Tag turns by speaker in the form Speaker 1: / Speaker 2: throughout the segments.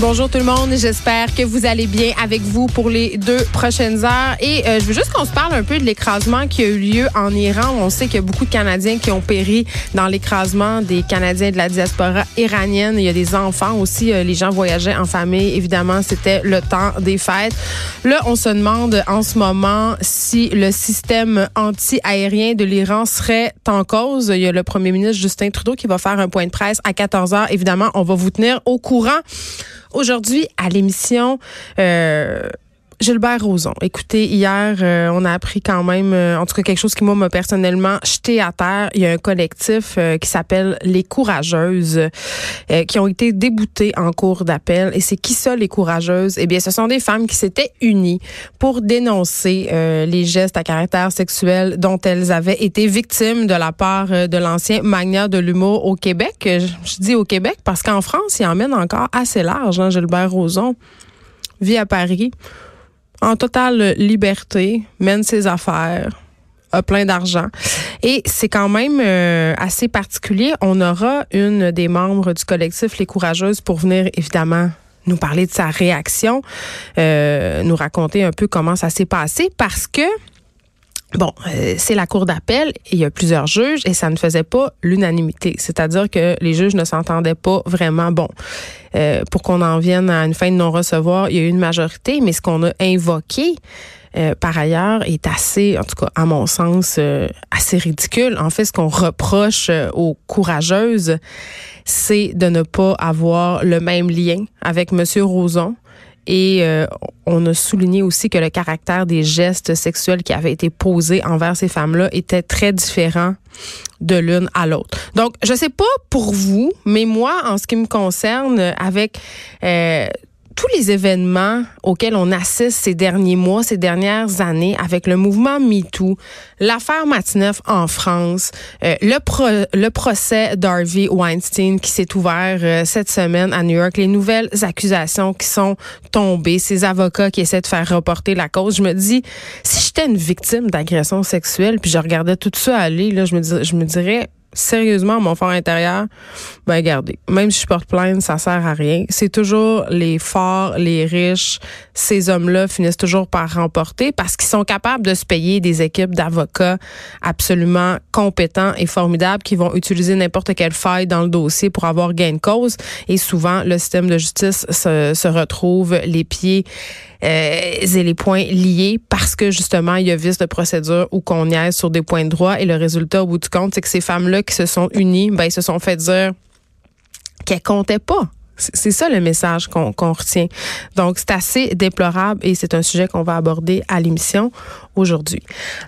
Speaker 1: Bonjour tout le monde, j'espère que vous allez bien avec vous pour les deux prochaines heures. Et euh, je veux juste qu'on se parle un peu de l'écrasement qui a eu lieu en Iran. On sait qu'il y a beaucoup de Canadiens qui ont péri dans l'écrasement des Canadiens de la diaspora iranienne. Il y a des enfants aussi. Euh, les gens voyageaient en famille. Évidemment, c'était le temps des fêtes. Là, on se demande en ce moment si le système anti-aérien de l'Iran serait en cause. Il y a le premier ministre Justin Trudeau qui va faire un point de presse à 14 heures. Évidemment, on va vous tenir au courant. Aujourd'hui, à l'émission, euh, Gilbert Rozon. Écoutez, hier, euh, on a appris quand même, euh, en tout cas quelque chose qui moi m'a personnellement jeté à terre. Il y a un collectif qui s'appelle les Courageuses, qui ont été déboutées en cours d'appel. Et c'est qui ça, les Courageuses? Eh bien, ce sont des femmes qui s'étaient unies pour dénoncer les gestes à caractère sexuel dont elles avaient été victimes de la part de l'ancien magnat de l'humour au Québec. Je, dis au Québec parce qu'en France, il emmène encore assez large. Hein, Gilbert Rozon vit à Paris en totale liberté, mène ses affaires, a plein d'argent. Et c'est quand même euh, assez particulier. On aura une des membres du collectif Les Courageuses pour venir évidemment nous parler de sa réaction, euh, nous raconter un peu comment ça s'est passé parce que Bon, euh, c'est la cour d'appel, il y a plusieurs juges et ça ne faisait pas l'unanimité, c'est-à-dire que les juges ne s'entendaient pas vraiment. Bon, euh, pour qu'on en vienne à une fin de non-recevoir, il y a eu une majorité, mais ce qu'on a invoqué euh, par ailleurs est assez, en tout cas à mon sens, assez ridicule. En fait, ce qu'on reproche aux courageuses, c'est de ne pas avoir le même lien avec Monsieur Roson et euh, on a souligné aussi que le caractère des gestes sexuels qui avaient été posés envers ces femmes-là était très différent de l'une à l'autre. Donc, je sais pas pour vous, mais moi, en ce qui me concerne, avec euh, tous les événements auxquels on assiste ces derniers mois, ces dernières années, avec le mouvement MeToo, l'affaire Matineuf en France, euh, le, procès d'Harvey Weinstein qui s'est ouvert euh, cette semaine à New York, les nouvelles accusations qui sont tombées, ces avocats qui essaient de faire reporter la cause, je me dis, si j'étais une victime d'agression sexuelle, puis je regardais tout ça aller, là, je me, dis, je me dirais, sérieusement mon fort intérieur, ben regardez, même si je porte plainte, ça sert à rien. C'est toujours les forts, les riches, ces hommes-là finissent toujours par remporter parce qu'ils sont capables de se payer des équipes d'avocats absolument compétents et formidables qui vont utiliser n'importe quelle faille dans le dossier pour avoir gain de cause. Et souvent, le système de justice se, se retrouve les pieds et les points liés parce que justement, il y a vice de procédure ou qu'on niaise sur des points de droit. Et le résultat, au bout du compte, c'est que ces femmes-là qui se sont unies, ben, ils se sont fait dire qu'elles comptaient pas. C'est ça le message qu'on retient. Donc, c'est assez déplorable et c'est un sujet qu'on va aborder à l'émission aujourd'hui.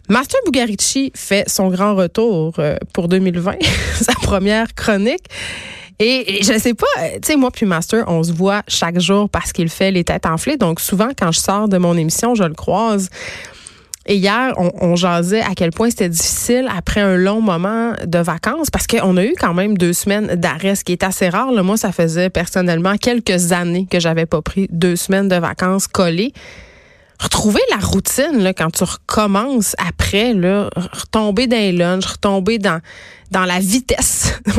Speaker 1: Master Bugarici fait son grand retour euh, pour 2020, sa première chronique. Et, je sais pas, euh, tu sais, moi puis Master, on se voit chaque jour parce qu'il fait les têtes enflées. Donc souvent, quand je sors de mon émission, je le croise. Et hier, on, jasait à quel point c'était difficile après un long moment de vacances parce qu'on a eu quand même deux semaines d'arrêt, ce qui est assez rare. moi, ça faisait personnellement quelques années que j'avais pas pris deux semaines de vacances collées. Retrouver la routine là, quand tu recommences après, là, retomber dans les lunchs, retomber dans, dans la vitesse.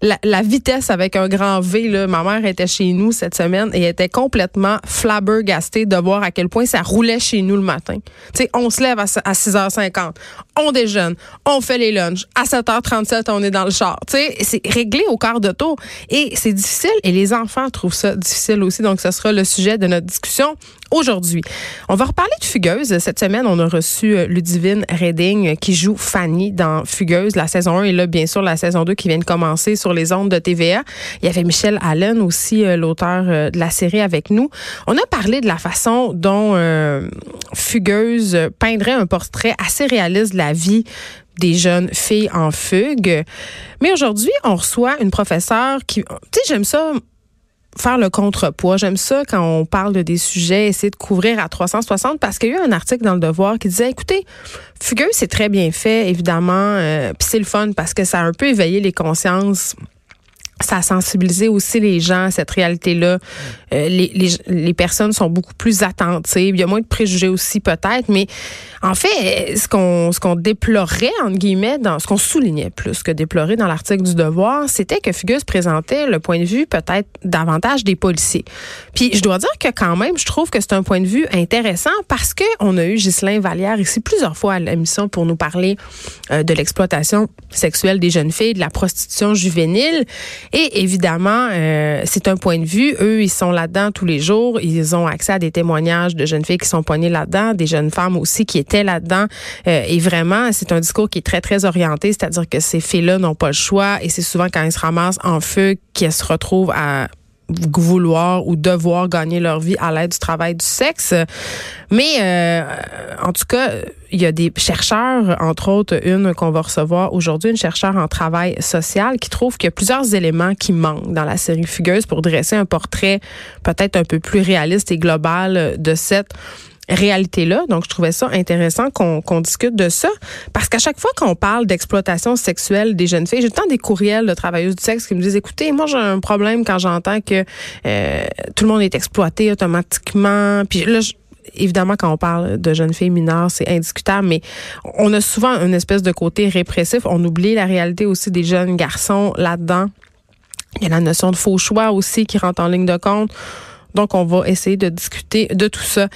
Speaker 1: la, vitesse avec un grand V, ma mère était chez nous cette semaine et était complètement flabbergastée de voir à quel point ça roulait chez nous le matin. sais, on se lève à, 6h50, on déjeune, on fait les lunchs. À 7h37, on est dans le char. C'est réglé au quart de tour. Et c'est difficile et les enfants trouvent ça difficile aussi. Donc, ce sera le sujet de notre discussion aujourd'hui. On va reparler de Fugueuse. Cette semaine, on a reçu euh, Ludivine Redding qui joue Fanny dans Fugueuse, la saison 1 et là, bien sûr, la saison 2 qui vient de commencer les ondes de TVA. Il y avait Michel Allen aussi, euh, l'auteur euh, de la série avec nous. On a parlé de la façon dont Fugueuse peindrait un portrait assez réaliste de la vie des jeunes filles en fugue. Mais aujourd'hui, on reçoit une professeure qui, tu sais, j'aime ça faire le contrepoids. J'aime ça quand on parle de des sujets, essayer de couvrir à 360 parce qu'il y a eu un article dans le Devoir qui disait, écoutez, Fugueux, c'est très bien fait, évidemment, euh, puis c'est le fun parce que ça a un peu éveillé les consciences ça a sensibilisé aussi les gens à cette réalité-là euh, les, les, les, personnes sont beaucoup plus attentives. Il y a moins de préjugés aussi peut-être, mais en fait, ce qu'on ce qu'on déplorait entre guillemets, dans ce qu'on soulignait plus que déplorer dans l'article du Devoir, c'était que Fugus présentait le point de vue peut-être davantage des policiers. Puis je dois dire que quand même, je trouve que c'est un point de vue intéressant parce que on a eu Ghislain Vallière ici plusieurs fois à l'émission pour nous parler euh, de l'exploitation sexuelle des jeunes filles, de la prostitution juvénile, et évidemment, euh, c'est un point de vue. Eux, ils sont là-dedans tous les jours. Ils ont accès à des témoignages de jeunes filles qui sont poignées là-dedans, des jeunes femmes aussi qui étaient là-dedans. Euh, et vraiment, c'est un discours qui est très, très orienté, c'est-à-dire que ces filles-là n'ont pas le choix et c'est souvent quand elles se ramassent en feu qu'elles se retrouvent à vouloir ou devoir gagner leur vie à l'aide du travail du sexe. Mais euh, en tout cas, il y a des chercheurs, entre autres une qu'on va recevoir aujourd'hui, une chercheure en travail social qui trouve qu'il y a plusieurs éléments qui manquent dans la série Fugueuse pour dresser un portrait peut-être un peu plus réaliste et global de cette réalité-là. Donc, je trouvais ça intéressant qu'on discute de ça. Parce qu'à chaque fois qu'on parle d'exploitation sexuelle des jeunes filles, j'ai tant des courriels de travailleuses du sexe qui me disent, écoutez, moi, j'ai un problème quand j'entends que euh, tout le monde est exploité automatiquement. Puis là, évidemment, quand on parle de jeunes filles mineures, c'est indiscutable, mais on a souvent une espèce de côté répressif. On oublie la réalité aussi des jeunes garçons là-dedans. Il y a la notion de faux choix aussi qui rentre en ligne de compte. Donc, on va essayer de discuter de tout ça.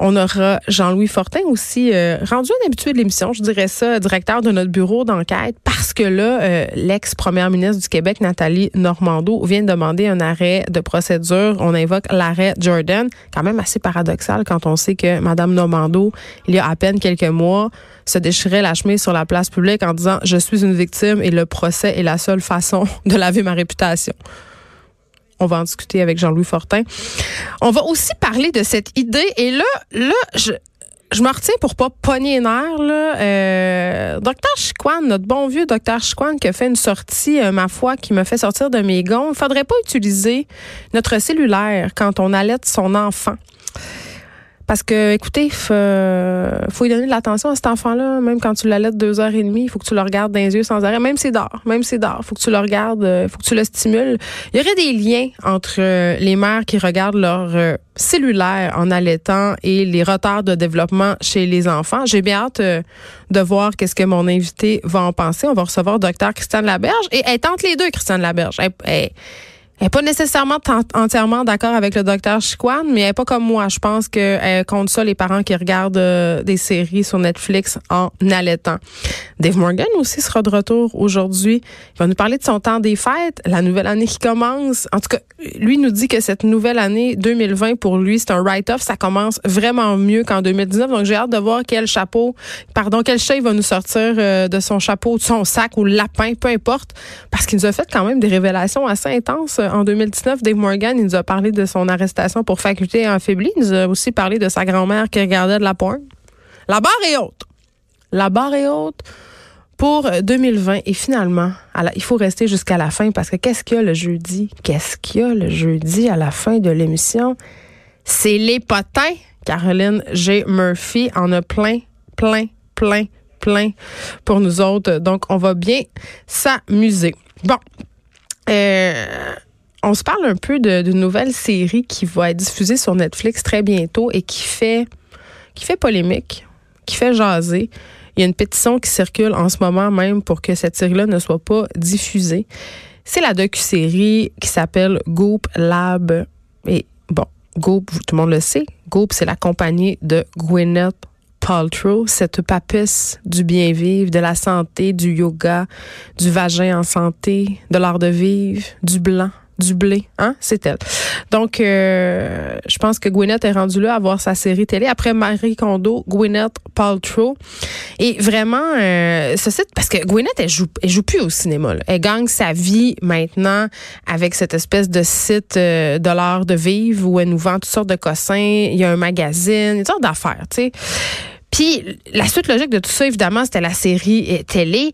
Speaker 1: On aura Jean-Louis Fortin aussi, euh, rendu un habitué de l'émission, je dirais ça, directeur de notre bureau d'enquête, parce que là, euh, l'ex-première ministre du Québec, Nathalie Normando, vient de demander un arrêt de procédure. On invoque l'arrêt Jordan, quand même assez paradoxal quand on sait que Madame Normando, il y a à peine quelques mois, se déchirait la chemise sur la place publique en disant je suis une victime et le procès est la seule façon de laver ma réputation. On va en discuter avec Jean-Louis Fortin. On va aussi parler de cette idée. Et là, là, je, je me retiens pour pas pogner les nerfs. Là. Euh, docteur Chiquan, notre bon vieux docteur Chiquan qui a fait une sortie, euh, ma foi, qui me fait sortir de mes gonds. Il faudrait pas utiliser notre cellulaire quand on allait son enfant. Parce que, écoutez, faut, faut lui donner de l'attention à cet enfant-là, même quand tu l'allaites deux heures et demie, il faut que tu le regardes dans les yeux sans arrêt, même c'est d'or, même c'est d'or, faut que tu le regardes, euh, faut que tu le stimules. Il y aurait des liens entre euh, les mères qui regardent leur euh, cellulaire en allaitant et les retards de développement chez les enfants. J'ai bien hâte de voir qu'est-ce que mon invité va en penser. On va recevoir docteur Christiane Laberge et elle tente les deux, Christiane Laberge. N'est pas nécessairement entièrement d'accord avec le docteur Chiquan, mais elle n'est pas comme moi. Je pense qu'elle compte ça les parents qui regardent euh, des séries sur Netflix en allaitant. Dave Morgan aussi sera de retour aujourd'hui. Il va nous parler de son temps des fêtes, la nouvelle année qui commence. En tout cas, lui nous dit que cette nouvelle année 2020 pour lui, c'est un write-off. Ça commence vraiment mieux qu'en 2019. Donc j'ai hâte de voir quel chapeau, pardon, quel chat il va nous sortir euh, de son chapeau, de son sac ou lapin, peu importe, parce qu'il nous a fait quand même des révélations assez intenses en 2019, Dave Morgan, il nous a parlé de son arrestation pour faculté affaiblie. Il nous a aussi parlé de sa grand-mère qui regardait de la porn. La barre est haute. La barre est haute pour 2020. Et finalement, il faut rester jusqu'à la fin parce que qu'est-ce qu'il y a le jeudi? Qu'est-ce qu'il y a le jeudi à la fin de l'émission? C'est les potins. Caroline G. Murphy en a plein, plein, plein, plein pour nous autres. Donc, on va bien s'amuser. Bon. Euh, on se parle un peu d'une nouvelle série qui va être diffusée sur Netflix très bientôt et qui fait, polémique, qui fait jaser. Il y a une pétition qui circule en ce moment même pour que cette série-là ne soit pas diffusée. C'est la docu-série qui s'appelle Goop Lab. Et bon, Goop, tout le monde le sait, Goop, c'est la compagnie de Gwyneth Paltrow, cette papesse du bien vivre, de la santé, du yoga, du vagin en santé, de l'art de vivre, du blanc, du blé, hein, c'est elle. Donc, euh, je pense que Gwyneth est rendue là à voir sa série télé après Marie Kondo, Gwyneth Paltrow. Et vraiment, euh, ce site, parce que Gwyneth, elle joue, elle joue plus au cinéma. Là. Elle gagne sa vie maintenant avec cette espèce de site euh, de l'art de vivre où elle nous vend toutes sortes de cossins. Il y a un magazine, une sorte d'affaires, tu sais. Puis la suite logique de tout ça, évidemment, c'était la série télé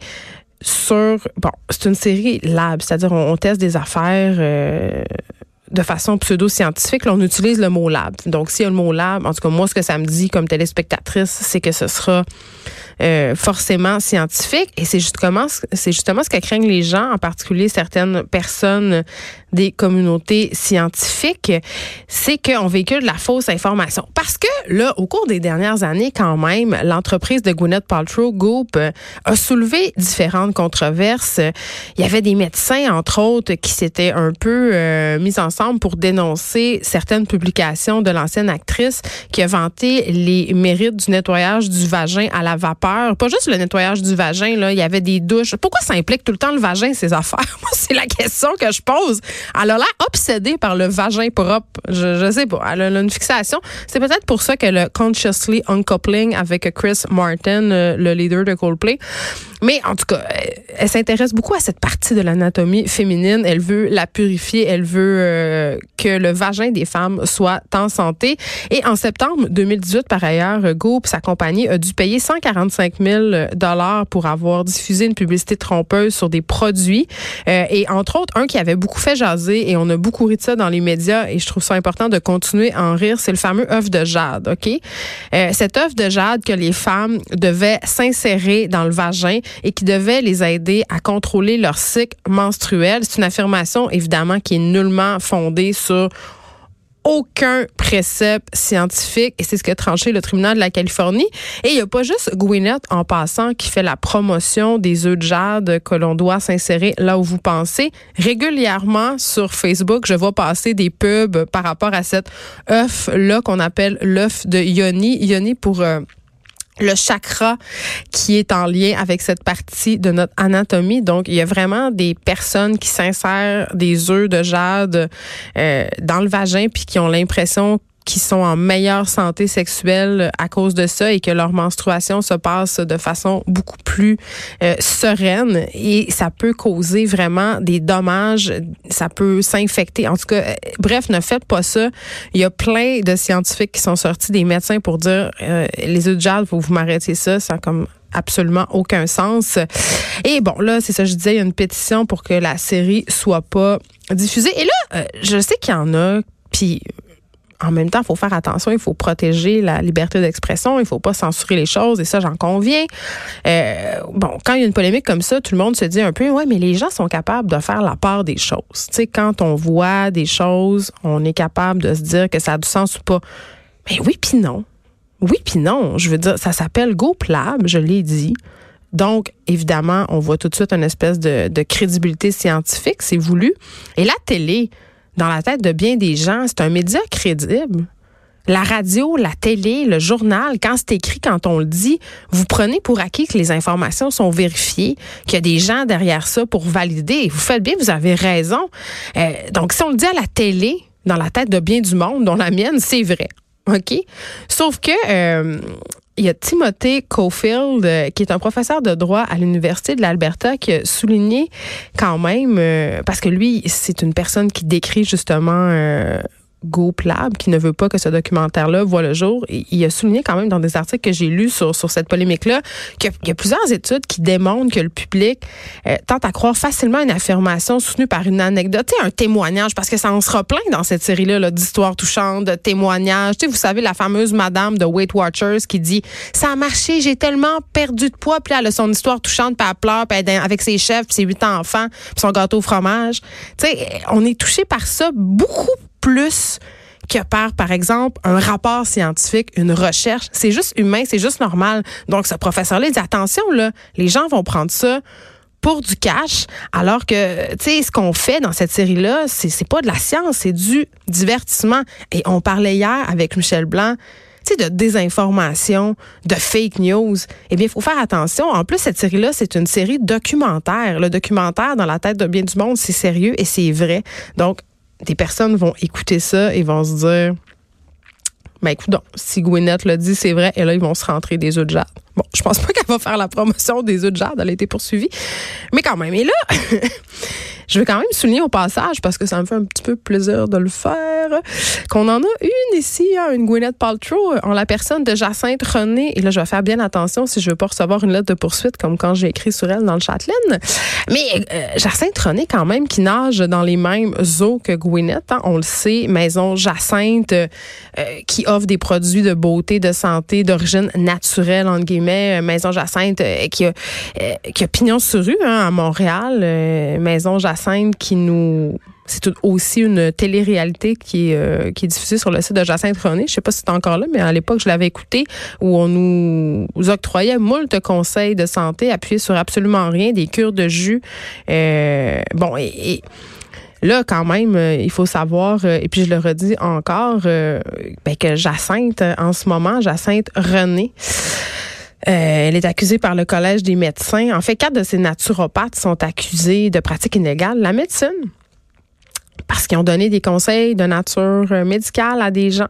Speaker 1: sur bon, c'est une série lab, c'est-à-dire on, teste des affaires euh, de façon pseudo-scientifique. On utilise le mot lab. Donc, s'il y a le mot lab, en tout cas, moi, ce que ça me dit comme téléspectatrice, c'est que ce sera euh, forcément scientifique. Et c'est justement, c'est justement ce que craignent les gens, en particulier certaines personnes des communautés scientifiques, c'est qu'on véhicule de la fausse information. Parce que là, au cours des dernières années, quand même, l'entreprise de Gwyneth Paltrow, Goop, a soulevé différentes controverses. Il y avait des médecins, entre autres, qui s'étaient un peu euh, mis ensemble pour dénoncer certaines publications de l'ancienne actrice qui a vanté les mérites du nettoyage du vagin à la vapeur. Pas juste le nettoyage du vagin, là, il y avait des douches. Pourquoi ça implique tout le temps le vagin, ces affaires? Moi, c'est la question que je pose. Elle a l'air obsédée par le vagin propre. Je, je sais pas. Elle a une fixation. C'est peut-être pour ça que le Consciously Uncoupling avec Chris Martin, euh, le leader de Coldplay, mais en tout cas, elle s'intéresse beaucoup à cette partie de l'anatomie féminine. Elle veut la purifier. Elle veut euh, que le vagin des femmes soit en santé. Et en septembre 2018, par ailleurs, Goop, sa compagnie, a dû payer 145 000 dollars pour avoir diffusé une publicité trompeuse sur des produits. Euh, et entre autres, un qui avait beaucoup fait jaser et on a beaucoup ri de ça dans les médias et je trouve ça important de continuer à en rire, c'est le fameux œuf de jade, OK? Euh, cet œuf de jade que les femmes devaient s'insérer dans le vagin et qui devait les aider à contrôler leur cycle menstruel. C'est une affirmation évidemment qui est nullement fondée sur aucun précepte scientifique et c'est ce qu'a tranché le tribunal de la Californie. Et il n'y a pas juste Gwyneth en passant qui fait la promotion des œufs de jade que l'on doit s'insérer là où vous pensez. Régulièrement sur Facebook, je vois passer des pubs par rapport à cet œuf-là qu'on appelle l'œuf de Yoni. Yoni pour... Euh, le chakra qui est en lien avec cette partie de notre anatomie. Donc, il y a vraiment des personnes qui s'insèrent des œufs de jade euh, dans le vagin puis qui ont l'impression qui sont en meilleure santé sexuelle à cause de ça et que leur menstruation se passe de façon beaucoup plus euh, sereine et ça peut causer vraiment des dommages, ça peut s'infecter. En tout cas, euh, bref, ne faites pas ça. Il y a plein de scientifiques qui sont sortis des médecins pour dire euh, les œufs de jade, faut vous m'arrêter ça, ça comme absolument aucun sens. Et bon, là, c'est ça, je disais, il y a une pétition pour que la série soit pas diffusée. Et là, je sais qu'il y en a, puis en même temps, il faut faire attention, il faut protéger la liberté d'expression, il faut pas censurer les choses, et ça, j'en conviens. Euh, bon, quand il y a une polémique comme ça, tout le monde se dit un peu, ouais, mais les gens sont capables de faire la part des choses. Tu sais, quand on voit des choses, on est capable de se dire que ça a du sens ou pas. Mais oui, puis non. Oui, puis non. Je veux dire, ça s'appelle GoPlab, je l'ai dit. Donc, évidemment, on voit tout de suite une espèce de, de crédibilité scientifique, c'est voulu. Et la télé, dans la tête de bien des gens, c'est un média crédible. La radio, la télé, le journal, quand c'est écrit, quand on le dit, vous prenez pour acquis que les informations sont vérifiées, qu'il y a des gens derrière ça pour valider. Vous faites bien, vous avez raison. Euh, donc, si on le dit à la télé, dans la tête de bien du monde, dont la mienne, c'est vrai. OK? Sauf que euh, il y a Timothée Cofield, euh, qui est un professeur de droit à l'Université de l'Alberta, qui a souligné quand même, euh, parce que lui, c'est une personne qui décrit justement euh, GoPlab, qui ne veut pas que ce documentaire-là voit le jour. Il a souligné quand même dans des articles que j'ai lus sur, cette polémique-là qu'il y, a plusieurs études qui démontrent que le public euh, tente à croire facilement une affirmation soutenue par une anecdote, un témoignage, parce que ça en sera plein dans cette série-là d'histoires touchantes, de témoignages. vous savez, la fameuse madame de Weight Watchers qui dit « Ça a marché, j'ai tellement perdu de poids. » Puis elle a son histoire touchante, puis elle pleure, puis avec ses chefs, puis ses huit enfants, puis son gâteau au fromage. Tu on est touché par ça beaucoup plus que par, par exemple, un rapport scientifique, une recherche. C'est juste humain, c'est juste normal. Donc, ce professeur-là dit, attention, là, les gens vont prendre ça pour du cash, alors que, tu sais, ce qu'on fait dans cette série-là, c'est, c'est pas de la science, c'est du divertissement. Et on parlait hier avec Michel Blanc, tu sais, de désinformation, de fake news. Eh bien, il faut faire attention. En plus, cette série-là, c'est une série documentaire. Le documentaire, dans la tête de bien du monde, c'est sérieux et c'est vrai. Donc, des personnes vont écouter ça et vont se dire ben écoute, si Gwyneth l'a dit, c'est vrai, et là, ils vont se rentrer des œufs de jade. Bon, je pense pas qu'elle va faire la promotion des œufs de jade, elle a été poursuivie. Mais quand même, et là, Je veux quand même souligner au passage, parce que ça me fait un petit peu plaisir de le faire, qu'on en a une ici, hein, une Gwyneth Paltrow, en la personne de Jacinthe René. Et là, je vais faire bien attention si je veux pas recevoir une lettre de poursuite, comme quand j'ai écrit sur elle dans le Châtelaine. Mais euh, Jacinthe René, quand même, qui nage dans les mêmes eaux que Gwyneth. Hein, on le sait, Maison Jacinthe, euh, qui offre des produits de beauté, de santé, d'origine naturelle, entre guillemets. Maison Jacinthe, euh, qui, a, qui a pignon sur rue hein, à Montréal. Maison Jacinthe qui nous c'est aussi une télé-réalité qui est, qui est diffusée sur le site de Jacinthe René. Je sais pas si c'est encore là, mais à l'époque, je l'avais écouté, où on nous octroyait moult conseils de santé appuyés sur absolument rien, des cures de jus. bon, et Là, quand même, euh, il faut savoir, euh, et puis je le redis encore, euh, ben, que Jacinthe, en ce moment, Jacinthe René, elle est accusée par le Collège des médecins. En fait, quatre de ces naturopathes sont accusés de pratiques inégales. La médecine, parce qu'ils ont donné des conseils de nature médicale à des gens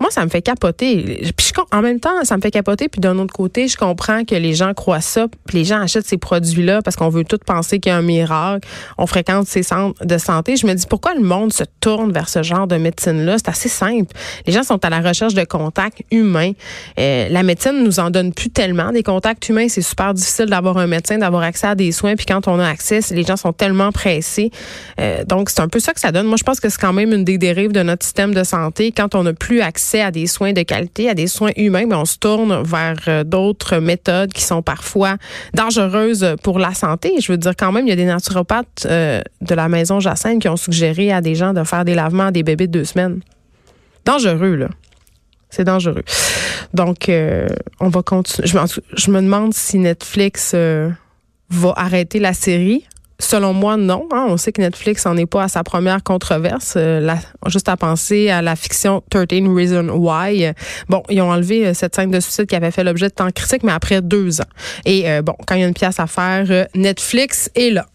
Speaker 1: moi, ça me fait capoter. Puis en même temps, ça me fait capoter. Puis d'un autre côté, je comprends que les gens croient ça. Puis les gens achètent ces produits-là parce qu'on veut tout penser qu'il y a un miracle. On fréquente ces centres de santé. Je me dis pourquoi le monde se tourne vers ce genre de médecine-là? C'est assez simple. Les gens sont à la recherche de contacts humains. Euh, la médecine nous en donne plus tellement des contacts humains. C'est super difficile d'avoir un médecin, d'avoir accès à des soins. Puis quand on a accès, les gens sont tellement pressés. Euh, donc c'est un peu ça que ça donne. Moi, je pense que c'est quand même une des dérives de notre système de santé. Quand on n'a plus accès à des soins de qualité, à des soins humains, mais on se tourne vers euh, d'autres méthodes qui sont parfois dangereuses pour la santé. Je veux dire, quand même, il y a des naturopathes euh, de la maison Jacinthe qui ont suggéré à des gens de faire des lavements à des bébés de deux semaines. Dangereux, là. C'est dangereux. Donc, euh, on va continuer. Je, je, me demande si Netflix va arrêter la série Selon moi, non. Hein. On sait que Netflix n'en est pas à sa première controverse. Euh, juste à penser à la fiction 13 Reasons Why. Bon, ils ont enlevé euh, cette scène de suicide qui avait fait l'objet de tant critique, mais après deux ans. Et euh, bon, quand il y a une pièce à faire, Netflix est là.